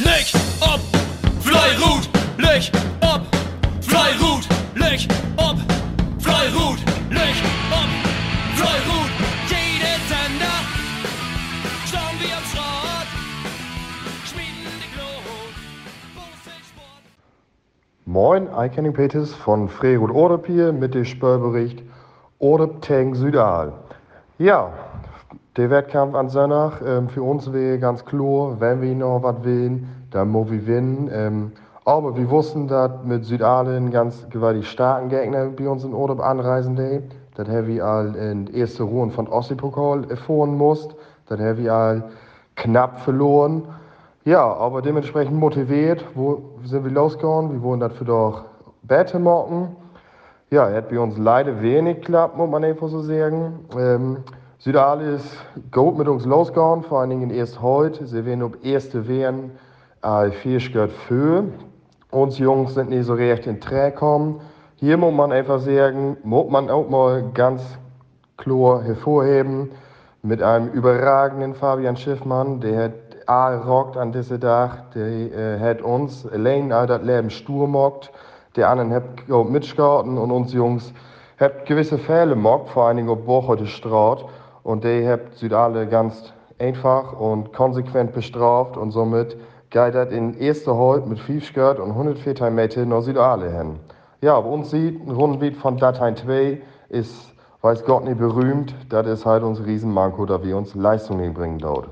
Licht ob, Fleirut, Licht ob, Fleirut, Licht ob, Fleirut, Licht ob, Fleirut. Jede Sender, schauen wir am Schrott, schmieden die Glut. Moin, Eikenning Peters von Freerut Ordep hier mit dem Spörbericht Ordep Tang Südal. Ja, der Wettkampf an Sonntag, ähm, für uns wäre ganz klar, wenn wir noch was wollen, dann muss wir gewinnen. Ähm, aber wir wussten, dass mit Südal ein ganz gewaltig starken Gegner bei uns in Ordep anreisen der. Das haben wir all in der ersten Runde von Ossi-Pokal erfahren musst. Das haben wir all knapp verloren. Ja, aber dementsprechend motiviert, wo sind wir losgegangen? Wir wollen dafür doch Bette machen. Ja, hat bei uns leider wenig geklappt, muss man einfach so sagen. Ähm, Südal ist gut mit uns losgegangen, vor allen Dingen erst heute. Sie werden ob erste werden, äh, vier gehört für. Uns Jungs sind nicht so recht in Trä gekommen. Hier muss man einfach sagen, muss man auch mal ganz klar hervorheben, mit einem überragenden Fabian Schiffmann, der hat A rockt an diesem Tag, der äh, hat uns allein all das Leben stur mockt, der anderen hat auch mitgeschauten und uns Jungs hat gewisse Fälle mockt, vor allen Dingen auf Woche der Straat und der hat Südale ganz einfach und konsequent bestraft und somit das in erster Halt mit 5 Skirt und 104 Meter nach Südale hin. Ja, bei uns sieht ein Rundenbeat von Datein 2 ist, weiß Gott nicht berühmt, das ist halt unser Riesenmanko, da wir uns Leistungen bringen dort.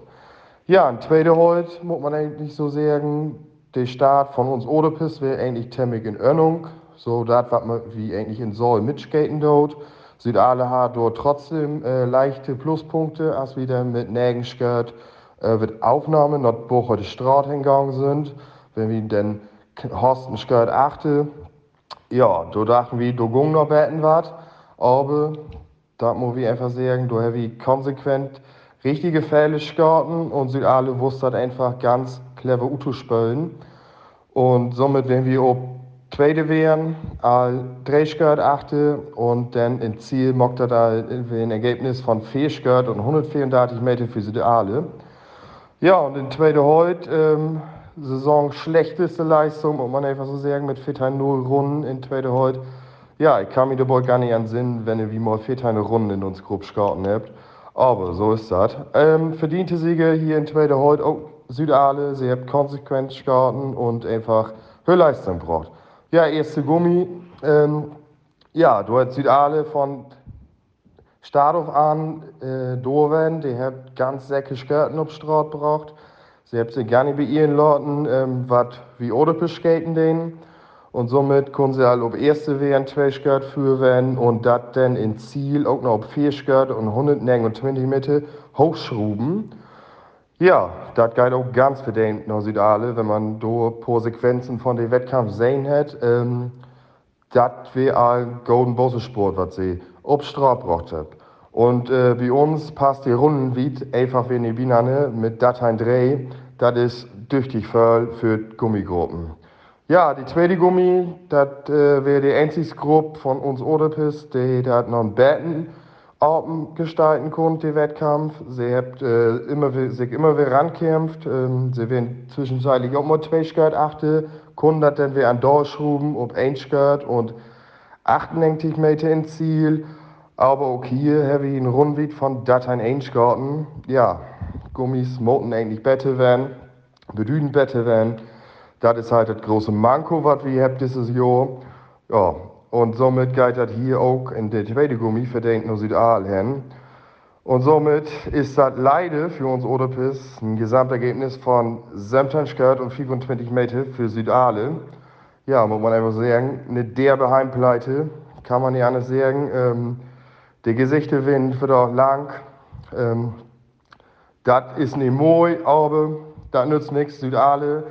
Ja, ein zweiter Halt, muss man eigentlich so sagen, der Start von uns Odepis wäre eigentlich ziemlich in Ordnung. So, das, was wir wie eigentlich in Soll mitskaten dort. Südale hat dort trotzdem äh, leichte Pluspunkte, als dann mit Nägenskirt äh, wird Aufnahme nach Bucher die Straße hingegangen sind. Wenn wir dann Horsten Skirt achte, ja, da dachten wir, da ging noch betten was. Aber da muss ich einfach sagen, da haben wir konsequent richtige Fälle gestarten und Südale wusste halt einfach ganz clever Uto spielen. Und somit, wenn wir ob Tweede wären, all drei Skirt achte und dann im Ziel mockt er da ein Ergebnis von vier Skirt und 134 Meter für Südale. Ja, und in zweite heute, ähm, Saison schlechteste Leistung, muss man einfach so sagen, mit 4 0 Runden in zweite heute. Ja, ich kann mir dabei gar nicht an Sinn, wenn ihr wie mal 4 Runden in uns grob scouten habt. Aber so ist das. Ähm, verdiente Siege hier in zweite heute. Oh, Südale, sie habt konsequent scouten und einfach höhere Leistung braucht. Ja, erste Gummi. Ähm, ja, du hast Südale von Start auf an, äh, Doven, die hat ganz säcke Skirten auf Straat gebracht. Sie habt sie nicht bei ihren Leuten, ähm, was wie Odepisch skaten denen. Und somit können sie halt auf erste wären zwei Skirt führen und das dann in Ziel auch noch auf vier Skirt und 129 Meter hochschruben. Ja, das geht auch ganz verdient nach Südale, wenn man da paar Sequenzen von dem Wettkampf sehen hat. Ähm, das wäre ein Golden Bosse Sport, was sie auf Straße gebracht hat. Und äh, bei uns passt die Runden wie einfach wie in die Binane mit Dateien 3. Das ist tüchtig für, für Gummigruppen. Ja, die zweite Gummi, das äh, wäre die einzige Gruppe von uns Odepis, die hat noch einen Betten Abend gestalten konnte, den Wettkampf. Sie hat äh, immer, sich immer wieder rankämpft. Ähm, sie werden zwischenzeitlich auch mal zwei Skirt achte, konnten das dann wieder an durchschruben, ob ein Skirt und 98 Meter ins Ziel. Aber auch hier habe ich einen Rundweg von Dateien Einschgarten. Ja, Gummis moten eigentlich besser werden, bedüden besser werden. Das ist halt das große Manko, was wir haben dieses Jahr. Ja, und somit geht das hier auch in der zweite Gummi verdient nur Südal hin. Und somit ist das leider für uns Odepis ein Gesamtergebnis von 17 Skirt und 25 Meter für Südale. Ja, muss man einfach sagen, eine derbe Heimpleite, kann man nicht anders sagen. Ähm, der Gesichterwind wird auch lang. Ähm, das ist nicht moi, aber das nützt nichts. Südale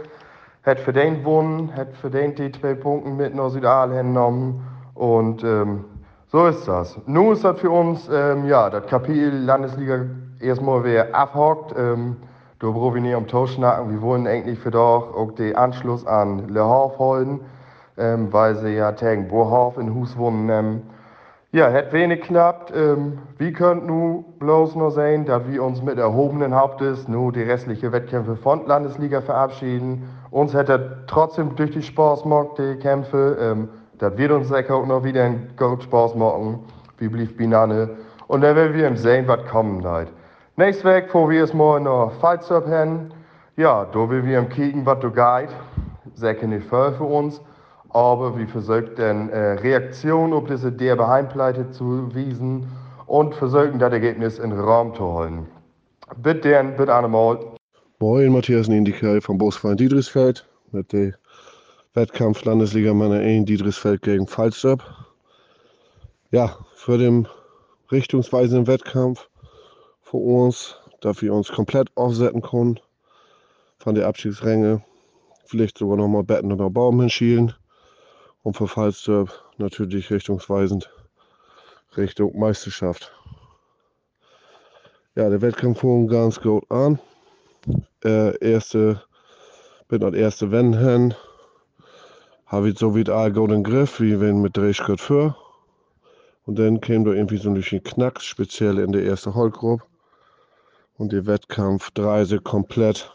hat verdient gewonnen, hat verdient die zwei Punkte mit nach Südale hingenommen. Und ähm, so ist das. Nun ist das für uns, ähm, ja, das Kapitel Landesliga erstmal wer abhockt. Ähm, da brauchen wir nicht um Tausch. Wir wollen eigentlich für doch auch den Anschluss an Le Hof holen, ähm, weil sie ja gegen Bohof in Hus wohnen. Ja, het wenig knappt. Ähm, wie könnt nu bloß nur sein, dass wir uns mit erhobenen Hauptes nur die restliche Wettkämpfe von Landesliga verabschieden. Uns hätte trotzdem durch die Spaß die Kämpfe. Ähm, das wird uns sicher auch noch wieder ein Spaß machen. Wie blieb Binane. Und dann werden wir sehen, was kommen wird. Nächstes Weg, wo wir es mal noch Fights haben. Ja, da will wir kicken, was du geht. Sicher nicht voll für uns aber wir versuchen dann äh, Reaktion auf diese derbe Heimpleite zu wiesen und versuchen das Ergebnis in den Raum zu holen. Bitte, dann, bitte einmal. Moin, Matthias Niendike vom Bosverein Diedrichsfeld mit dem Wettkampf Landesliga Männer 1 Diedrichsfeld gegen Falsterb. Ja, für den richtungsweisenden Wettkampf für uns, dass wir uns komplett aufsetzen können von der Abstiegsränge. Vielleicht sogar nochmal Betten oder Baum hinschielen und für Falsterb natürlich richtungsweisend Richtung Meisterschaft. Ja, der Wettkampf fing ganz gut an. Äh, erste, bin als erste Wenn hin. Habe ich so wie all gut Griff, wie wenn mit Drehschritt für. Und dann kam da irgendwie so ein bisschen Knacks, speziell in der ersten Holgruppe. Und der Wettkampf dreise komplett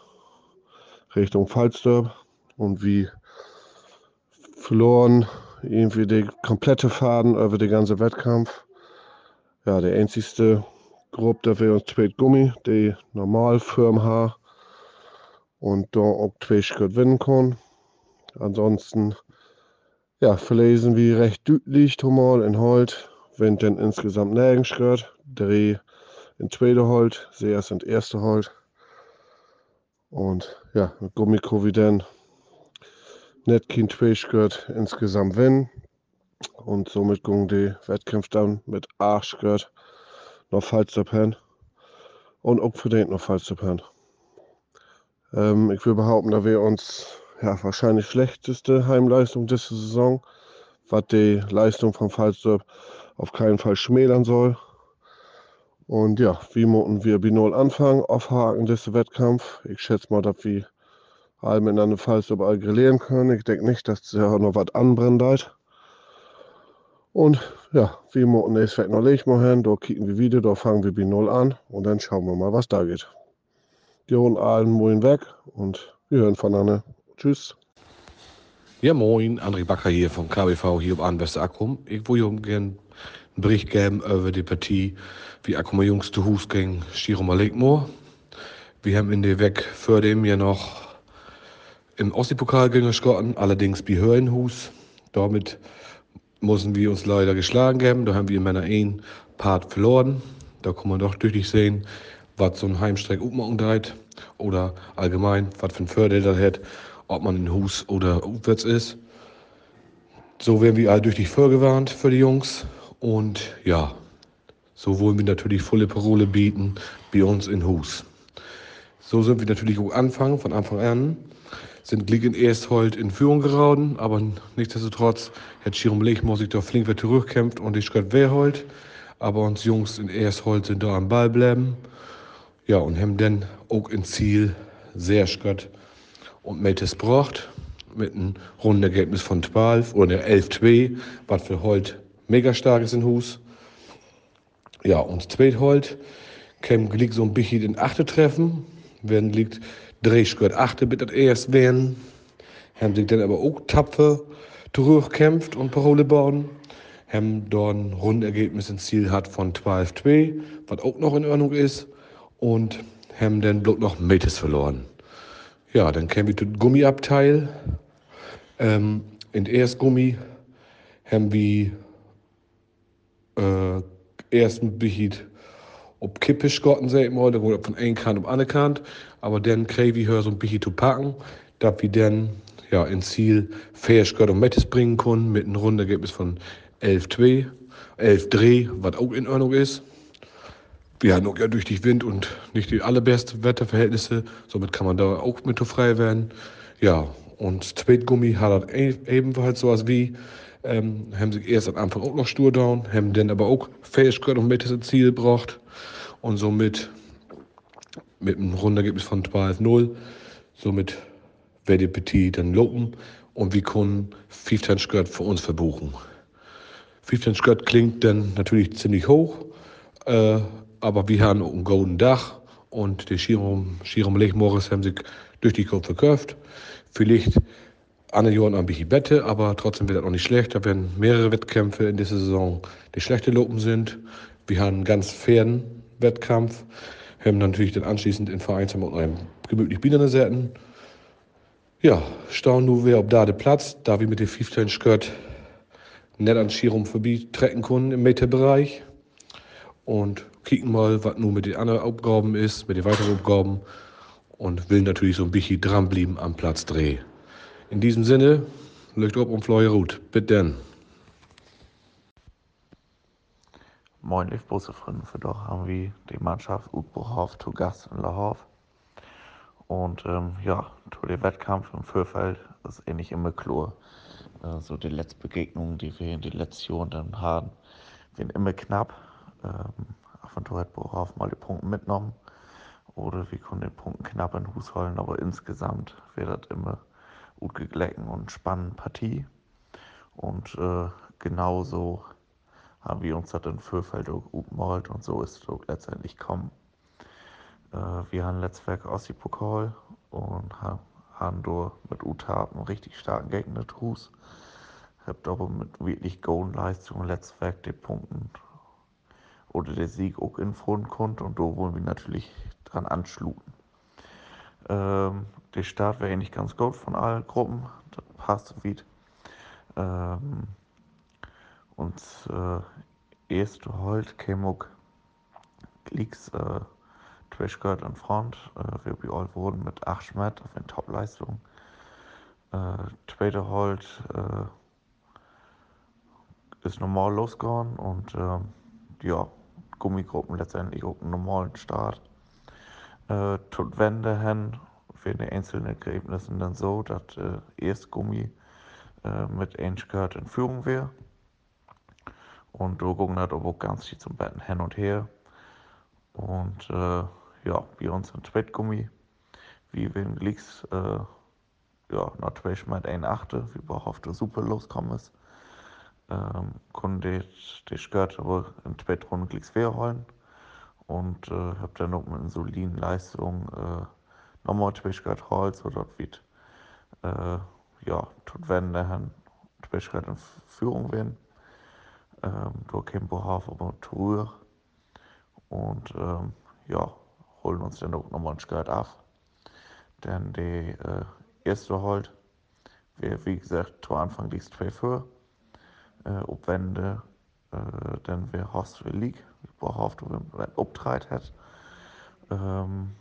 Richtung Falsterb. Und wie verloren irgendwie die komplette Faden über den ganzen Wettkampf. Ja, der einzigste Gruppe, da wir uns zwei Gummi, die normal Firmen haben und da auch zwei Schritt gewinnen können. Ansonsten, ja, verlesen wir recht deutlich mal in Holt, wenn dann insgesamt nirgends Schritt, drei in zweite Holt, sie erst in erste Holt. Und ja, mit Gummi dann net kein Tweeskirt insgesamt wenn. Und somit ging die Wettkämpfe dann mit falsch zu pennen. Und auch für den noch falsch zu pennen. Ähm, ich will behaupten, da wir uns ja, wahrscheinlich schlechteste Heimleistung dieser Saison, was die Leistung von Falsterb auf keinen Fall schmälern soll. Und ja, wie müssen wir B0 anfangen, aufhaken, dieser Wettkampf. Ich schätze mal, dass wir alle miteinander falls überall grillieren können. Ich denke nicht, dass da noch was anbrennt. Und ja, wie wir nächstes Weg noch legen wir hin, da kicken wir wieder, da fangen wir bei Null an und dann schauen wir mal, was da geht. Wir holen allen moin weg und wir hören voneinander. Tschüss. Ja, moin, André Backer hier vom KBV hier am Akkum. Ich wollte gerne einen Bericht geben über die Partie, wie Akkum Jungs zu Hus ging, Schiroma Legmoor. Wir haben in der Weg vor dem ja noch im Ostseepokal gegen Schotten, allerdings bei Höhenhus. Damit mussten wir uns leider geschlagen geben. Da haben wir in meiner einen Part verloren. Da kann man doch deutlich sehen, was so ein Heimstreck ummachen dreht. Oder allgemein, was für ein Vorteil das hat, ob man in Hus oder aufwärts ist. So werden wir all durch die vorgewarnt für die Jungs. Und ja, so wollen wir natürlich volle Parole bieten bei uns in Hus. So sind wir natürlich auch anfangen, von Anfang an sind Glick erst heute in Führung geraten, aber nichtsdestotrotz hat Chirum Lechmoor sich da flink wieder zurückkämpft und ich wer heute. Aber uns Jungs in erst heute sind da am Ball bleiben. Ja, und haben dann auch ins Ziel sehr schött und Mettes braucht mit einem runden Ergebnis von 12 oder 11-2, was für heute mega stark ist in Hus. Ja, und zweit heute käme Glick so ein bisschen in achte Treffen, werden liegt Drehschritt achte bitte erst werden. Haben sich dann aber auch tapfer durchkämpft und Parole bauen. Haben dort ein Rundergebnis ins Ziel hat von 12-2, was auch noch in Ordnung ist. Und haben dann bloß noch Metes verloren. Ja, dann kämen wir zum Gummiabteil. Ähm, in der Erstgummi haben wir äh, erst ein bisschen ob kippisch gotten mal, da wurde von einem Kant auf andere Kant, aber dann kriegen wir so ein bisschen zu packen, dass wir dann ja ins Ziel fähig und Mettes bringen können mit einem Rundergebnis von 11-2, 11 Dreh, was auch in Ordnung ist. Wir hatten auch ja durch die Wind und nicht die allerbesten Wetterverhältnisse, somit kann man da auch mit frei werden. Ja, und Zweitgummi hat er ebenfalls sowas wie, ähm, haben sich erst am Anfang auch noch stur down, haben dann aber auch Fähigkeit und Mettes ins Ziel gebracht und somit mit einem Rundergebnis von 12-0. Somit werde die Petit dann lopen und wir können 15 Skirt für uns verbuchen. 15 Skört klingt dann natürlich ziemlich hoch, äh, aber wir haben ein golden Dach und die Schirum, Schirum Morris haben sich durch die Kopf verkauft. Vielleicht ein bisschen Bette, aber trotzdem wird das auch nicht schlecht. Da werden mehrere Wettkämpfe in dieser Saison, die schlechte Lopen sind. Wir haben einen ganz fairen Wettkampf. Wir haben natürlich dann anschließend in Vereinsheim und einem gemütlich Bienen Säten. Ja, staunen nur, wer ob da der Platz, da wir mit dem 15 Skirt nicht an Schirum vorbei trecken können im Meterbereich. Und kicken mal, was nun mit den anderen Aufgaben ist, mit den weiteren Aufgaben. Und will natürlich so ein bisschen dranbleiben am Platz Dreh. In diesem Sinne, leucht ob und Fleuer Ruth. Bitte denn. Moin, liebe Busse Freunde, für doch haben wir die Mannschaft Utbuchhof zu Gast in Lahof. Und ähm, ja, der Wettkampf im Vorfeld ist ähnlich immer klar. Äh, so die letzte Begegnung, die wir in die letzten Jahren dann haben, werden immer knapp. Ähm, von Torhut mal die Punkte mitgenommen. Oder wir können den Punkten knapp in den Hus holen, aber insgesamt wird das immer gut geglecken und spannende Partie. Und äh, genauso haben wir uns das in Fürfeld gut gemalt und so ist es letztendlich kommen. Äh, wir haben letztes Ossi-Pokal und haben, haben mit Uta einen richtig starken Gegner Hus. Habt aber mit wirklich guten Leistungen letztes die Punkten oder der Sieg auch in konnte und da wollen wir natürlich dran anschlugen. Ähm, der Start wäre eigentlich ganz gut von allen Gruppen, das passt so weit. Ähm, und äh, erste Holt käme Glicks äh, Trashguard in Front. Äh, wir all wurden mit 8 Schmerz auf eine Topleistung. Äh, zweite Holt äh, ist normal losgegangen und äh, ja, Gummigruppen letztendlich auch einen normalen Start. Äh, tut Wende hin für die einzelnen Ergebnisse dann so, dass äh, erst Gummi äh, mit Einschgehört in Führung wäre. Und da gucken wir auch ganz viel zum Betten hin und her. Und äh, ja, wir uns ein Zweitgummi, wie in Glicks, äh, ja, natürlich mit ein Achte, wie wir auf der Super loskommen ist ähm, konnte ich das Geld aber in Spätrunde Klicks holen und äh, habe dann noch mit einer soliden Leistung äh, nochmal Twitchgeld holt, so dort wird äh, ja, tut wenn der Herrn Twitchgeld in Führung werden. Ähm, da käme Bohaf aber Tour und ähm, ja, holen uns dann auch nochmal ein Geld ab. Denn die äh, erste Holt, wäre wie gesagt, zu Anfang liegt 2 für äh, opwende äh, den wir hast League überhaupt wenn optreit hat ähm,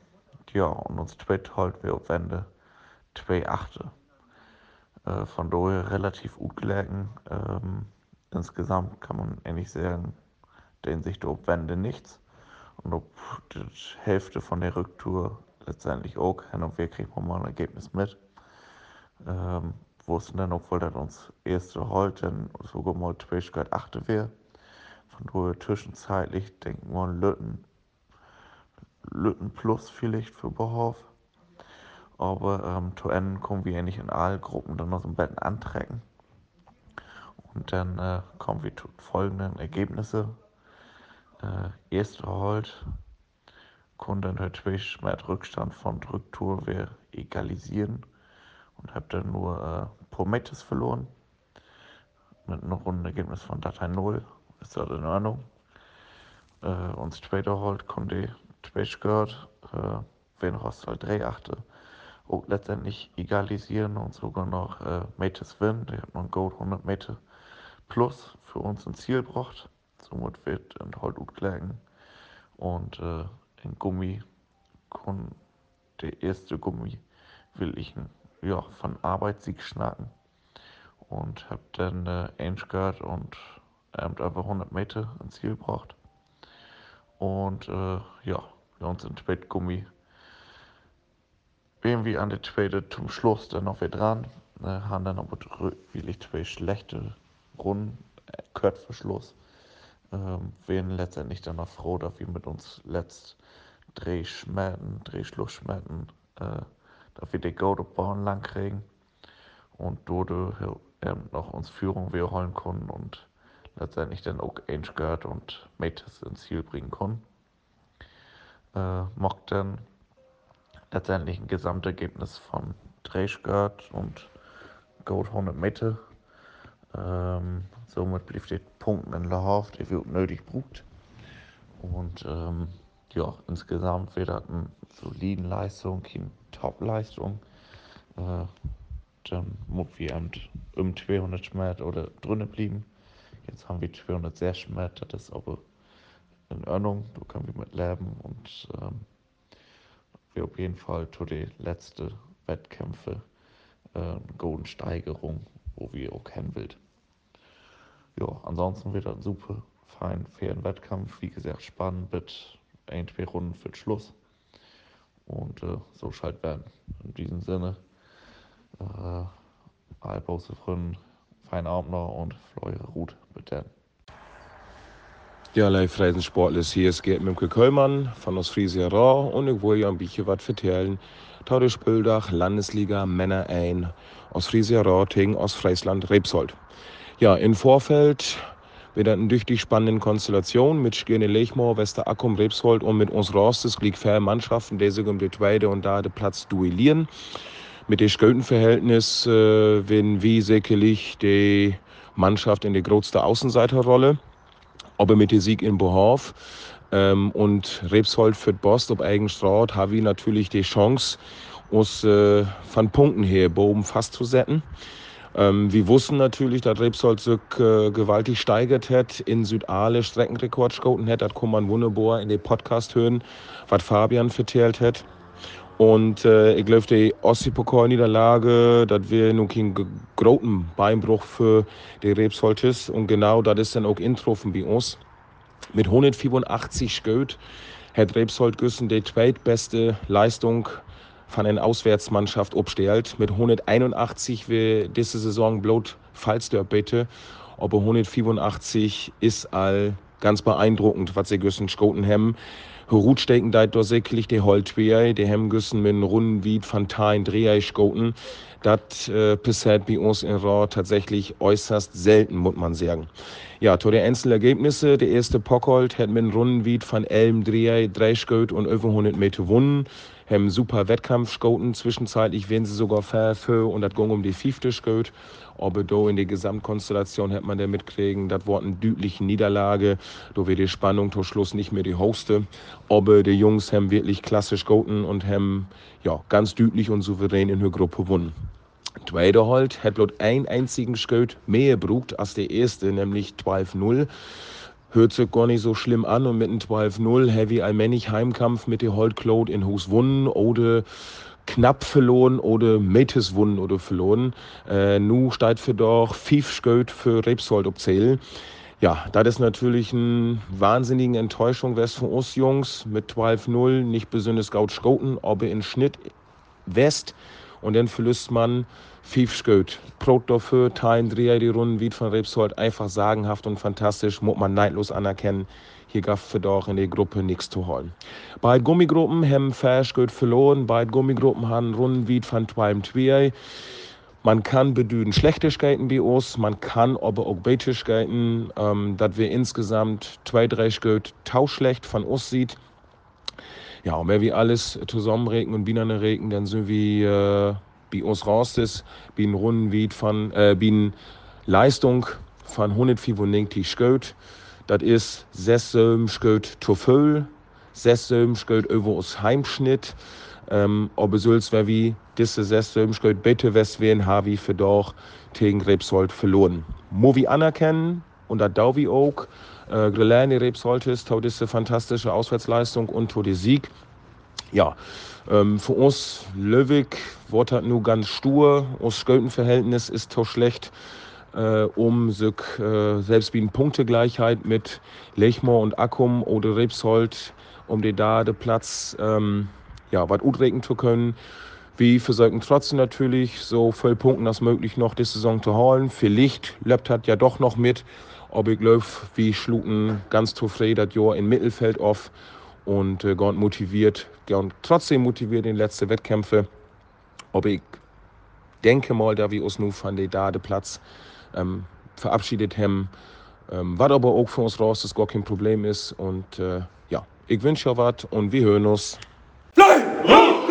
ja und uns spät halt wir opwende zwei achte. Äh, von daher relativ gut gelegen. Ähm, insgesamt kann man ähnlich sagen den sich der opwende nichts. Und ob die Hälfte von der Rücktour letztendlich auch und wir kriegen mal ein Ergebnis mit. Ähm, wussten dann, obwohl das uns erste heute sogar mal Schwierigkeit achte wäre. Daher zwischenzeitlich denken wir Lütten, Lütten plus vielleicht für Behof. Aber ähm, zu Ende kommen wir ja nicht in allen Gruppen dann so ein Betten antrecken. Und dann äh, kommen wir zu folgenden Ergebnisse. Äh, erste Halt konnte natürlich mit Rückstand von Rücktour wir egalisieren und habe dann nur äh, Prometheus verloren. Mit einem Rundenergebnis von Datei 0. Ist das in Ordnung? Äh, und später halt konnte ich gehört, äh, wen hast halt 3 achte auch letztendlich egalisieren und sogar noch äh, Metes Win, der hat ein Gold 100 Meter plus für uns ein Ziel gebracht. Somit wird ein halt gut gelegen. Und äh, in Gummi, der erste Gummi, will ich ja, von Arbeitssieg schnacken. Und habe dann äh, Angegard und über 100 Meter ins Ziel gebracht. Und äh, ja, wir uns in Spätgummi irgendwie an der zweite zum Schluss dann noch wieder dran. Äh, haben dann aber wirklich zwei schlechte Runden, äh, Kurzverschluss. Ähm, wären letztendlich dann noch froh, dass wir mit uns letzt Drehschmerzen, Drehschlussschmerzen äh, dass wir die Gaudebahn lang kriegen und dort ähm, noch uns Führung wiederholen können und letztendlich dann auch gehört und Mates ins Ziel bringen konnten. Äh, mocht dann letztendlich ein Gesamtergebnis von 3 gehört und Gold 100 Meter. Ähm, somit blieb die Punkte in der Haft, die wird nötig brucht. Und ähm, ja, insgesamt das eine solide Leistung, keine Top-Leistung. Äh, dann muss wir um 200 Schmerz oder drinnen blieben. Jetzt haben wir 206 Schmerz, das ist aber in Ordnung, da können wir mit leben und ähm, wir auf jeden Fall zu den letzten Wettkämpfe äh, eine gute Steigerung, wo wir auch kennen will. Ja, ansonsten wird ein super fein, fairen Wettkampf, wie gesagt, spannend mit ein, zwei Runden für den Schluss. Und äh, so schalt werden. In diesem Sinne, äh, Albause Fründen, feinen Abend noch und Fleure Ruth mit dann. Ja, live Sportles hier ist Gerd Mimke Köllmann von Ostfriesia Raw und ich wollte ja ein bisschen was vertellen. Taurisch Bildach, Landesliga Männer ein, Ostfriesia Raw gegen Ostfriesland Rebsold. Ja, im Vorfeld wieder eine richtig spannende Konstellation mit Skirne Lechmoor, Wester Akkum, Rebsold und mit uns Rostes liegt Mannschaften, die sich um die zweite und da den Platz duellieren. Mit dem Sköltenverhältnis äh, wenn wie sicherlich die Mannschaft in die größte Außenseiterrolle aber mit dem Sieg in Bohorf ähm, und Rebsold für Bost auf Eigenstraut habe ich natürlich die Chance, uns äh, von Punkten her boben fast zu setzen. Ähm, wir wussten natürlich, dass Rebsold sich äh, gewaltig steigert hat, in Südale Streckenrekord geschoten hat. Das kann man wunderbar in den Podcast hören, was Fabian vertellt hat. Und äh, ich glaube, die Ostsee-Pokal-Niederlage, das wäre nun kein großen Beinbruch für die Rebsoltis. Und genau das ist dann auch introffen bei uns. Mit 184 Göt hat Rebsold Güssen die zweitbeste Leistung von einer Auswärtsmannschaft abstellt. Mit 181 wie diese Saison bloß Fallsdörp bitte. Aber 184 ist all ganz beeindruckend, was sie Güssen schoten haben. Rutstecken deit do sicherlich die Holtwehr, die haben güssen mit Runden wie von Teilen Dreher schoten. Das äh, passiert bei uns in Raw tatsächlich äußerst selten, muss man sagen. Ja, zu den Einzelergebnisse. Der erste Pockhold hat mit Runden wie von Elm Dreher, Dreischgöt und über 100 Meter gewonnen haben super Wettkampf geschoten. Zwischenzeitlich werden sie sogar für und das ging um die fünfte Scout. Aber da in der Gesamtkonstellation hat man da mitkriegen, das war eine deutliche Niederlage. Da wird die Spannung zum Schluss nicht mehr die höchste. Aber die Jungs haben wirklich klassisch gehalten und haben ja, ganz deutlich und souverän in der Gruppe gewonnen. Zweiter halt hat bloß einen einzigen Scout mehr gebraucht als der erste, nämlich 12-0 hört sich gar nicht so schlimm an und mit einem 12-0 Heavy allmählich Heimkampf mit der Holdcloud in Hus wunnen oder knapp verloren oder metes wunnen oder verloren. Äh, nu steht für doch fünf Sköt für Rebsold obzählen. Ja, das ist natürlich eine wahnsinnige Enttäuschung west von uns Jungs mit 12-0, nicht besonders gut schoten, aber in Schnitt West und dann verlust man fünf Sköt. Brot dafür, teilen, drehen die Runden wie von Rebsold. Einfach sagenhaft und fantastisch, muss man neidlos anerkennen. Hier gab es doch in der Gruppe nichts zu holen. Beide Gummigruppen haben Verschgöt verloren. Beide Gummigruppen haben Runden wie von zwei zwei. Man kann bedüden Schlechtigkeiten bei uns, man kann aber auch Beitigkeiten, ähm, dass wir insgesamt zwei, drei Sköt tauschlecht von uns sieht. Ja, und wenn wir alles zusammenregen und Bienen regen, dann sind wir äh, bei uns raus bei Runden von, äh, bei Leistung von 195 Sköt. Das ist 6 Sköt zu voll, 6 Sköt über uns Heimschnitt. Ähm, aber sonst wäre wie diese 6 Sköt bitte west werden, habe ich für doch gegen Rebsold verloren. Muss anerkennen, und da Dauvi auch, äh, Grelani Rebsold ist, diese fantastische Auswärtsleistung und der Sieg. Ja, ähm, für uns Löwig wird halt nur ganz stur. Das Sköltenverhältnis ist so schlecht, äh, um sich äh, selbst wie eine Punktegleichheit mit Lechmoor und Akkum oder Rebsold, um die da den Platz ähm, ja, was utregen zu können. Wie versuchen trotzdem natürlich so viel Punkten als möglich noch die Saison zu holen. Vielleicht lebt hat ja doch noch mit. Aber ich glaube, wie schluten ganz zufrieden das Jahr im Mittelfeld auf und äh, ganz motiviert, und trotzdem motiviert in letzte Wettkämpfe. Aber ich denke mal, da wir uns nun von der Dadeplatz ähm, verabschiedet haben, Ähm, was aber auch für uns raus ist gar kein Problem ist. Und äh, ja, ich wünsche euch was und wir hören uns. Rot,